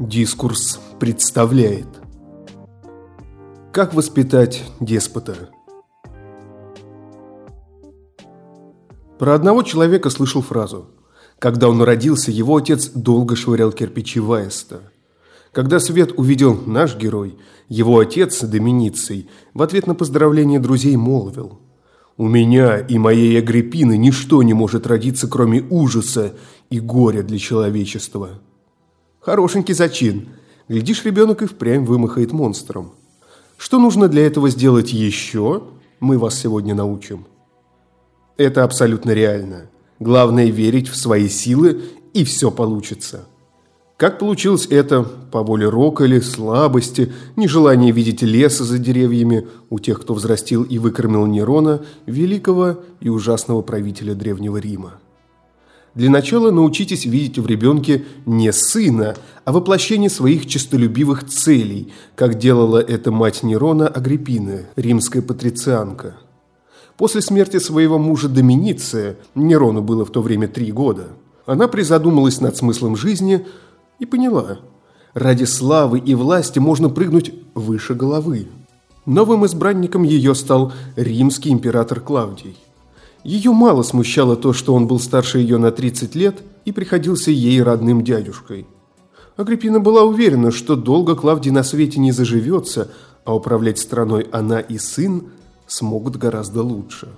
Дискурс представляет Как воспитать деспота? Про одного человека слышал фразу Когда он родился, его отец долго швырял кирпичи в аиста. Когда свет увидел наш герой, его отец, Доминицей, в ответ на поздравление друзей молвил «У меня и моей Агриппины ничто не может родиться, кроме ужаса и горя для человечества». Хорошенький зачин. Глядишь, ребенок и впрямь вымахает монстром. Что нужно для этого сделать еще, мы вас сегодня научим. Это абсолютно реально. Главное верить в свои силы, и все получится. Как получилось это по воле рока или слабости, нежелание видеть леса за деревьями у тех, кто взрастил и выкормил Нерона, великого и ужасного правителя Древнего Рима. Для начала научитесь видеть в ребенке не сына, а воплощение своих честолюбивых целей, как делала это мать Нерона Агриппина, римская патрицианка. После смерти своего мужа Доминиция, Нерону было в то время три года, она призадумалась над смыслом жизни и поняла, ради славы и власти можно прыгнуть выше головы. Новым избранником ее стал римский император Клавдий. Ее мало смущало то, что он был старше ее на 30 лет и приходился ей родным дядюшкой. Агриппина была уверена, что долго Клавдий на свете не заживется, а управлять страной она и сын смогут гораздо лучше.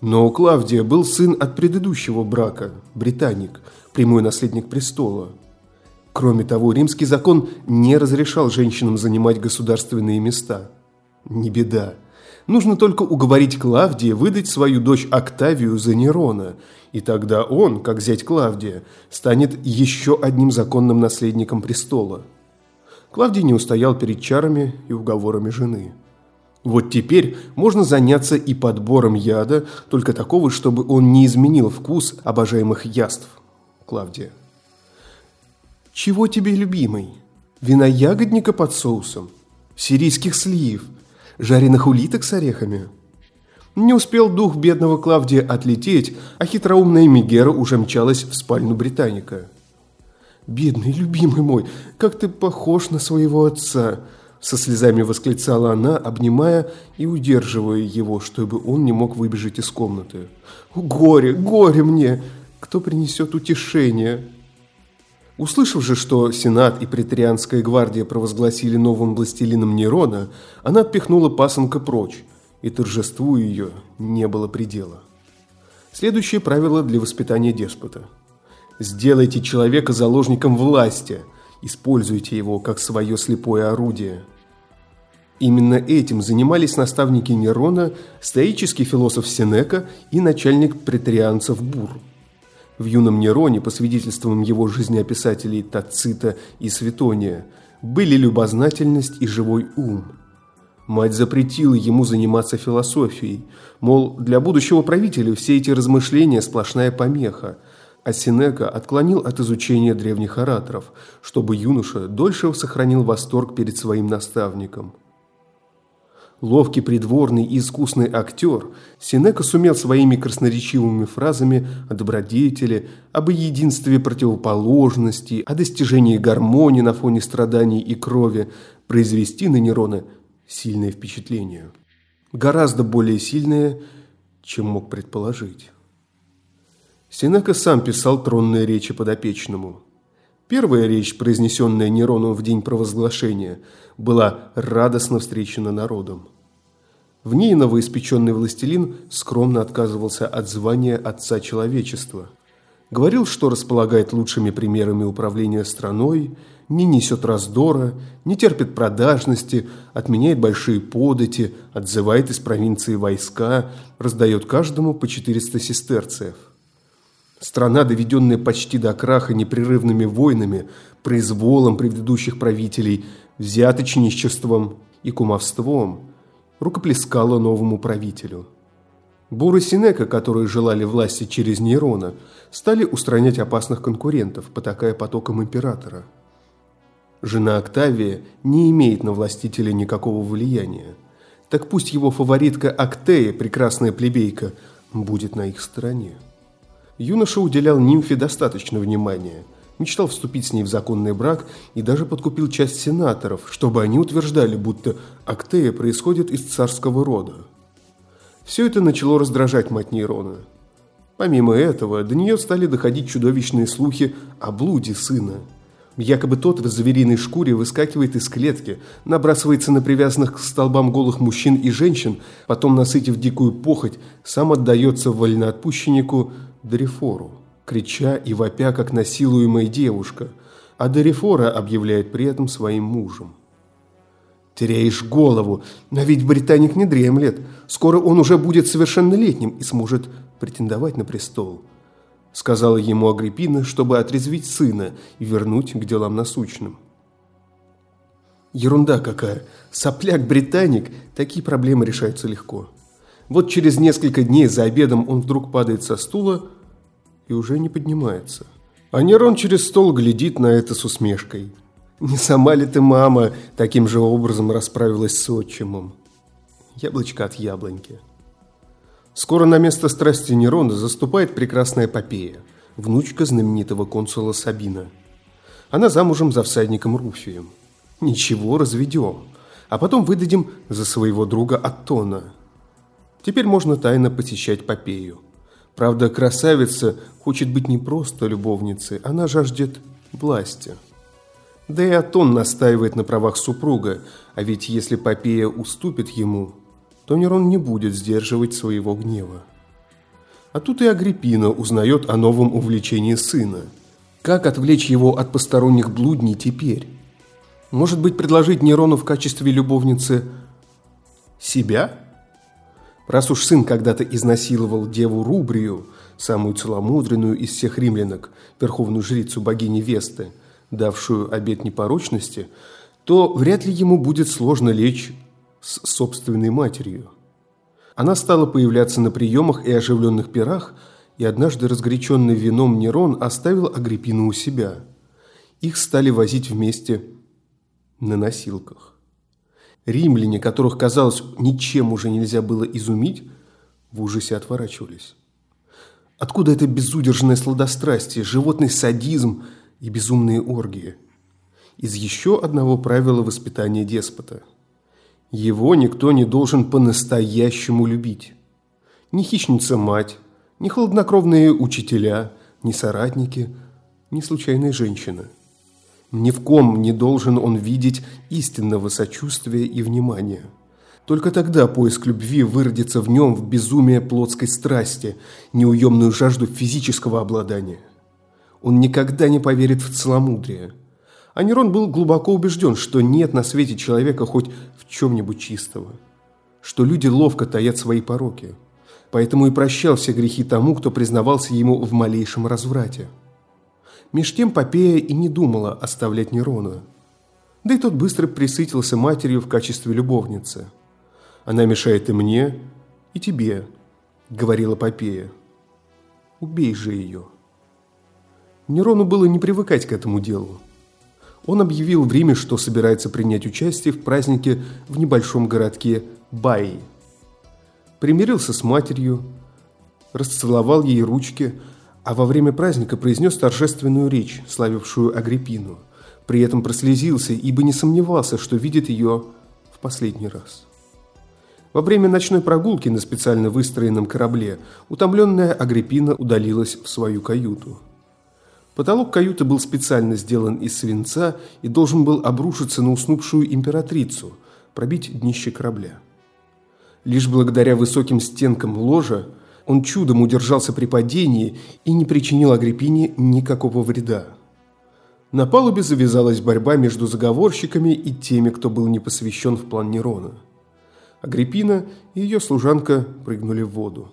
Но у Клавдия был сын от предыдущего брака, британик, прямой наследник престола. Кроме того, римский закон не разрешал женщинам занимать государственные места. Не беда. Нужно только уговорить Клавдия выдать свою дочь Октавию за Нерона, и тогда он, как зять Клавдия, станет еще одним законным наследником престола. Клавдий не устоял перед чарами и уговорами жены. Вот теперь можно заняться и подбором яда, только такого, чтобы он не изменил вкус обожаемых яств. Клавдия. Чего тебе, любимый? Вина ягодника под соусом? Сирийских слив – жареных улиток с орехами. Не успел дух бедного Клавдия отлететь, а хитроумная Мегера уже мчалась в спальню Британика. «Бедный, любимый мой, как ты похож на своего отца!» Со слезами восклицала она, обнимая и удерживая его, чтобы он не мог выбежать из комнаты. «Горе, горе мне! Кто принесет утешение?» Услышав же, что Сенат и Претарианская гвардия провозгласили новым властелином Нерона, она отпихнула пасынка прочь, и торжеству ее не было предела. Следующее правило для воспитания деспота. Сделайте человека заложником власти, используйте его как свое слепое орудие. Именно этим занимались наставники Нерона, стоический философ Сенека и начальник претарианцев Бур – в юном Нероне, по свидетельствам его жизнеописателей Тацита и Светония, были любознательность и живой ум. Мать запретила ему заниматься философией, мол, для будущего правителя все эти размышления – сплошная помеха, а Синека отклонил от изучения древних ораторов, чтобы юноша дольше сохранил восторг перед своим наставником – Ловкий придворный и искусный актер, Синека сумел своими красноречивыми фразами о добродетели, об единстве противоположностей, о достижении гармонии на фоне страданий и крови произвести на Нерона сильное впечатление. Гораздо более сильное, чем мог предположить. Синека сам писал тронные речи подопечному. Первая речь, произнесенная Нерону в день провозглашения – была радостно встречена народом. В ней новоиспеченный властелин скромно отказывался от звания отца человечества. Говорил, что располагает лучшими примерами управления страной, не несет раздора, не терпит продажности, отменяет большие подати, отзывает из провинции войска, раздает каждому по 400 сестерцев. Страна, доведенная почти до краха непрерывными войнами, произволом предыдущих правителей, взяточничеством и кумовством, рукоплескала новому правителю. Буры Синека, которые желали власти через Нейрона, стали устранять опасных конкурентов, потакая потоком императора. Жена Октавия не имеет на властителя никакого влияния. Так пусть его фаворитка Актея, прекрасная плебейка, будет на их стороне. Юноша уделял нимфе достаточно внимания, Мечтал вступить с ней в законный брак и даже подкупил часть сенаторов, чтобы они утверждали, будто Актея происходит из царского рода. Все это начало раздражать мать Нейрона. Помимо этого, до нее стали доходить чудовищные слухи о блуде сына. Якобы тот в звериной шкуре выскакивает из клетки, набрасывается на привязанных к столбам голых мужчин и женщин, потом, насытив дикую похоть, сам отдается вольноотпущеннику Дарифору крича и вопя, как насилуемая девушка, а Дорифора объявляет при этом своим мужем. «Теряешь голову, но ведь британик не дремлет. Скоро он уже будет совершеннолетним и сможет претендовать на престол», сказала ему Агриппина, чтобы отрезвить сына и вернуть к делам насущным. Ерунда какая. Сопляк-британик, такие проблемы решаются легко. Вот через несколько дней за обедом он вдруг падает со стула, и уже не поднимается. А Нерон через стол глядит на это с усмешкой. «Не сама ли ты, мама, таким же образом расправилась с отчимом?» Яблочко от яблоньки. Скоро на место страсти Нерона заступает прекрасная Попея, внучка знаменитого консула Сабина. Она замужем за всадником Руфием. Ничего, разведем. А потом выдадим за своего друга Аттона. Теперь можно тайно посещать Попею. Правда, красавица хочет быть не просто любовницей, она жаждет власти. Да и Атон настаивает на правах супруга, а ведь если Попея уступит ему, то Нерон не будет сдерживать своего гнева. А тут и Агриппина узнает о новом увлечении сына. Как отвлечь его от посторонних блудней теперь? Может быть, предложить Нерону в качестве любовницы себя? Раз уж сын когда-то изнасиловал деву Рубрию, самую целомудренную из всех римлянок, верховную жрицу богини Весты, давшую обет непорочности, то вряд ли ему будет сложно лечь с собственной матерью. Она стала появляться на приемах и оживленных пирах, и однажды разгоряченный вином Нерон оставил Агриппину у себя. Их стали возить вместе на носилках. Римляне, которых, казалось, ничем уже нельзя было изумить, в ужасе отворачивались. Откуда это безудержное сладострастие, животный садизм и безумные оргии? Из еще одного правила воспитания деспота. Его никто не должен по-настоящему любить. Ни хищница-мать, ни хладнокровные учителя, ни соратники, ни случайная женщина – ни в ком не должен он видеть истинного сочувствия и внимания. Только тогда поиск любви выродится в нем в безумие плотской страсти, неуемную жажду физического обладания. Он никогда не поверит в целомудрие. А Нерон был глубоко убежден, что нет на свете человека хоть в чем-нибудь чистого. Что люди ловко таят свои пороки. Поэтому и прощал все грехи тому, кто признавался ему в малейшем разврате. Меж тем Попея и не думала оставлять Нерона. Да и тот быстро присытился матерью в качестве любовницы. «Она мешает и мне, и тебе», — говорила Попея. «Убей же ее». Нерону было не привыкать к этому делу. Он объявил в Риме, что собирается принять участие в празднике в небольшом городке Баи. Примирился с матерью, расцеловал ей ручки, а во время праздника произнес торжественную речь, славившую Агриппину. При этом прослезился, ибо не сомневался, что видит ее в последний раз. Во время ночной прогулки на специально выстроенном корабле утомленная Агриппина удалилась в свою каюту. Потолок каюты был специально сделан из свинца и должен был обрушиться на уснувшую императрицу, пробить днище корабля. Лишь благодаря высоким стенкам ложа он чудом удержался при падении и не причинил Агриппине никакого вреда. На палубе завязалась борьба между заговорщиками и теми, кто был не посвящен в план Нерона. Агриппина и ее служанка прыгнули в воду.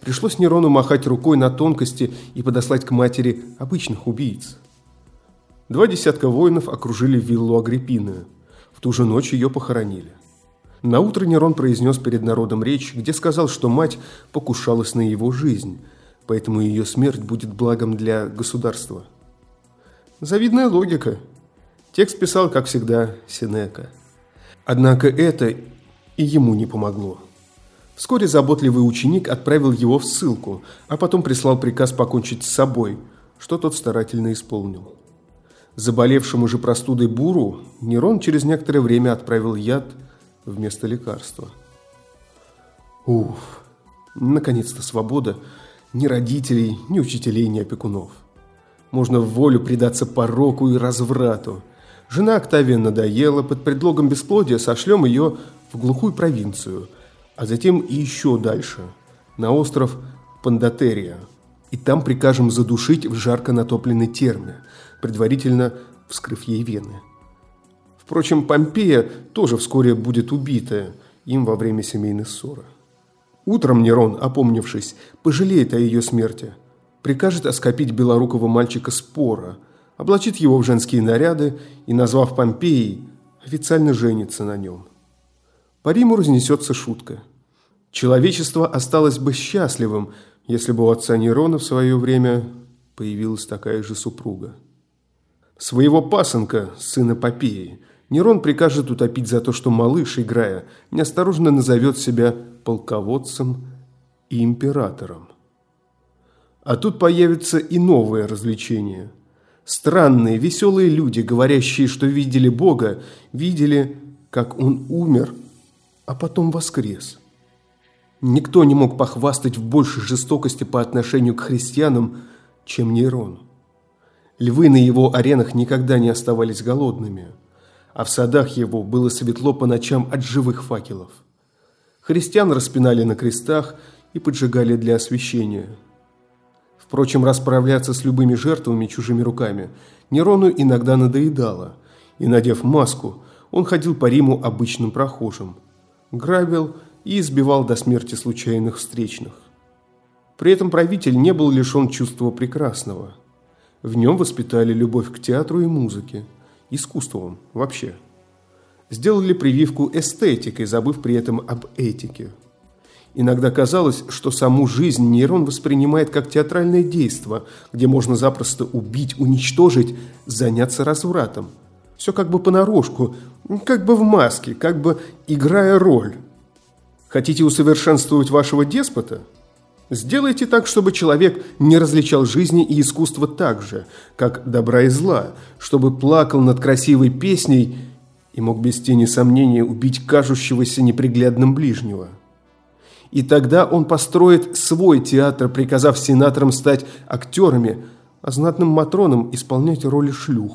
Пришлось Нерону махать рукой на тонкости и подослать к матери обычных убийц. Два десятка воинов окружили виллу Агриппины. В ту же ночь ее похоронили. На утро Нерон произнес перед народом речь, где сказал, что мать покушалась на его жизнь, поэтому ее смерть будет благом для государства. Завидная логика. Текст писал, как всегда, Сенека. Однако это и ему не помогло. Вскоре заботливый ученик отправил его в ссылку, а потом прислал приказ покончить с собой, что тот старательно исполнил. Заболевшему же простудой Буру Нерон через некоторое время отправил яд вместо лекарства. Уф, наконец-то свобода ни родителей, ни учителей, ни опекунов. Можно в волю предаться пороку и разврату. Жена Октавия надоела, под предлогом бесплодия сошлем ее в глухую провинцию, а затем и еще дальше, на остров Пандатерия. И там прикажем задушить в жарко натопленной терме, предварительно вскрыв ей вены. Впрочем, Помпея тоже вскоре будет убита им во время семейной ссоры. Утром Нерон, опомнившись, пожалеет о ее смерти, прикажет оскопить белорукого мальчика Спора, облачит его в женские наряды и, назвав Помпеей, официально женится на нем. По Риму разнесется шутка. Человечество осталось бы счастливым, если бы у отца Нерона в свое время появилась такая же супруга. Своего пасынка, сына Попеи, Нерон прикажет утопить за то, что малыш, играя, неосторожно назовет себя полководцем и императором. А тут появится и новое развлечение. Странные, веселые люди, говорящие, что видели Бога, видели, как Он умер, а потом воскрес. Никто не мог похвастать в большей жестокости по отношению к христианам, чем Нейрон. Львы на его аренах никогда не оставались голодными, а в садах его было светло по ночам от живых факелов. Христиан распинали на крестах и поджигали для освящения. Впрочем, расправляться с любыми жертвами чужими руками Нерону иногда надоедало, и, надев маску, он ходил по Риму обычным прохожим, грабил и избивал до смерти случайных встречных. При этом правитель не был лишен чувства прекрасного. В нем воспитали любовь к театру и музыке, искусством вообще – сделали прививку эстетикой, забыв при этом об этике. Иногда казалось, что саму жизнь нейрон воспринимает как театральное действо, где можно запросто убить, уничтожить, заняться развратом. Все как бы понарошку, как бы в маске, как бы играя роль. Хотите усовершенствовать вашего деспота? Сделайте так, чтобы человек не различал жизни и искусства так же, как добра и зла, чтобы плакал над красивой песней – и мог без тени сомнения убить кажущегося неприглядным ближнего. И тогда он построит свой театр, приказав сенаторам стать актерами, а знатным матронам исполнять роли шлюх.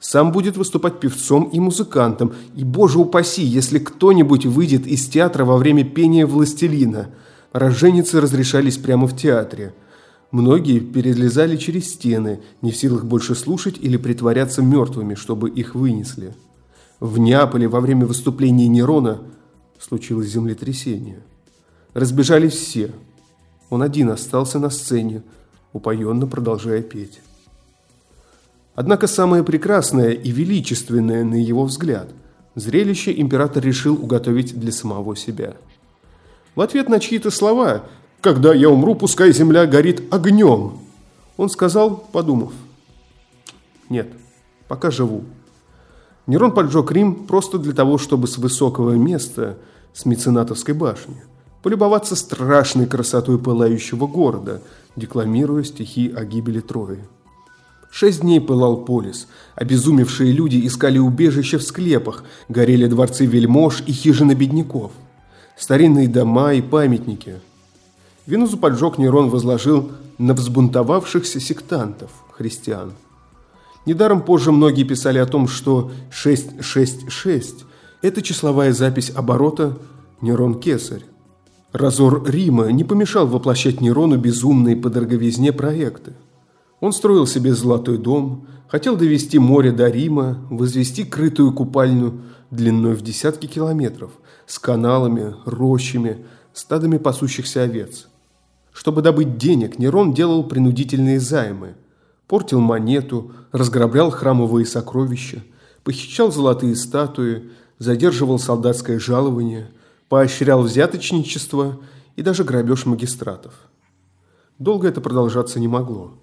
Сам будет выступать певцом и музыкантом, и, боже упаси, если кто-нибудь выйдет из театра во время пения «Властелина». Роженицы разрешались прямо в театре. Многие перелезали через стены, не в силах больше слушать или притворяться мертвыми, чтобы их вынесли. В Неаполе во время выступления Нерона случилось землетрясение. Разбежались все. Он один остался на сцене, упоенно продолжая петь. Однако самое прекрасное и величественное, на его взгляд, зрелище император решил уготовить для самого себя. В ответ на чьи-то слова «Когда я умру, пускай земля горит огнем», он сказал, подумав, «Нет, пока живу, Нерон поджег Рим просто для того, чтобы с высокого места, с меценатовской башни, полюбоваться страшной красотой пылающего города, декламируя стихи о гибели Трои. Шесть дней пылал полис. Обезумевшие люди искали убежище в склепах, горели дворцы вельмож и хижины бедняков, старинные дома и памятники. Венузу поджег Нерон возложил на взбунтовавшихся сектантов, христиан – Недаром позже многие писали о том, что 666 – это числовая запись оборота Нерон-Кесарь. Разор Рима не помешал воплощать Нерону безумные по дороговизне проекты. Он строил себе золотой дом, хотел довести море до Рима, возвести крытую купальню длиной в десятки километров, с каналами, рощами, стадами пасущихся овец. Чтобы добыть денег, Нерон делал принудительные займы – портил монету, разграблял храмовые сокровища, похищал золотые статуи, задерживал солдатское жалование, поощрял взяточничество и даже грабеж магистратов. Долго это продолжаться не могло.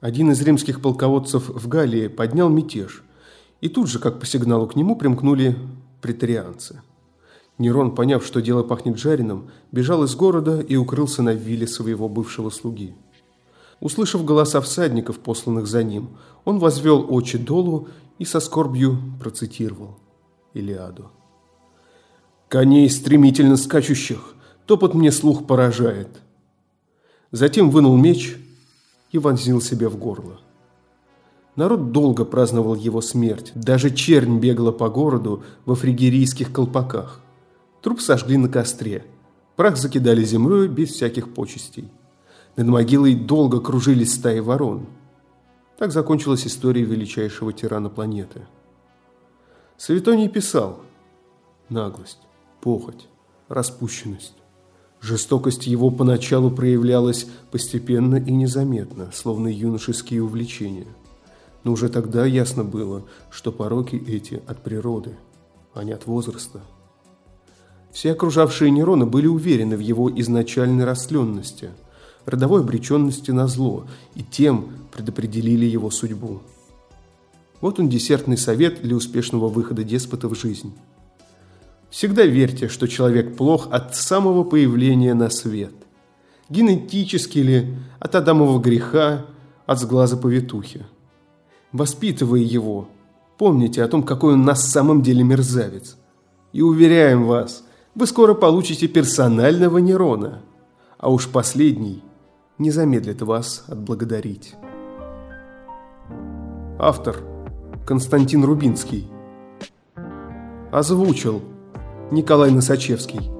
Один из римских полководцев в Галлии поднял мятеж, и тут же, как по сигналу к нему, примкнули претарианцы. Нерон, поняв, что дело пахнет жареным, бежал из города и укрылся на вилле своего бывшего слуги. Услышав голоса всадников, посланных за ним, он возвел очи долу и со скорбью процитировал Илиаду. «Коней стремительно скачущих, топот мне слух поражает». Затем вынул меч и вонзил себе в горло. Народ долго праздновал его смерть. Даже чернь бегала по городу во фригерийских колпаках. Труп сожгли на костре. Прах закидали землей без всяких почестей. Над могилой долго кружились стаи ворон. Так закончилась история величайшего тирана планеты. Светоний писал «Наглость, похоть, распущенность. Жестокость его поначалу проявлялась постепенно и незаметно, словно юношеские увлечения – но уже тогда ясно было, что пороки эти от природы, а не от возраста. Все окружавшие Нерона были уверены в его изначальной растленности, родовой обреченности на зло, и тем предопределили его судьбу. Вот он десертный совет для успешного выхода деспота в жизнь. Всегда верьте, что человек плох от самого появления на свет. Генетически ли, от Адамова греха, от сглаза повитухи воспитывая его, помните о том, какой он на самом деле мерзавец. И уверяем вас, вы скоро получите персонального Нерона, а уж последний не замедлит вас отблагодарить. Автор Константин Рубинский Озвучил Николай Носачевский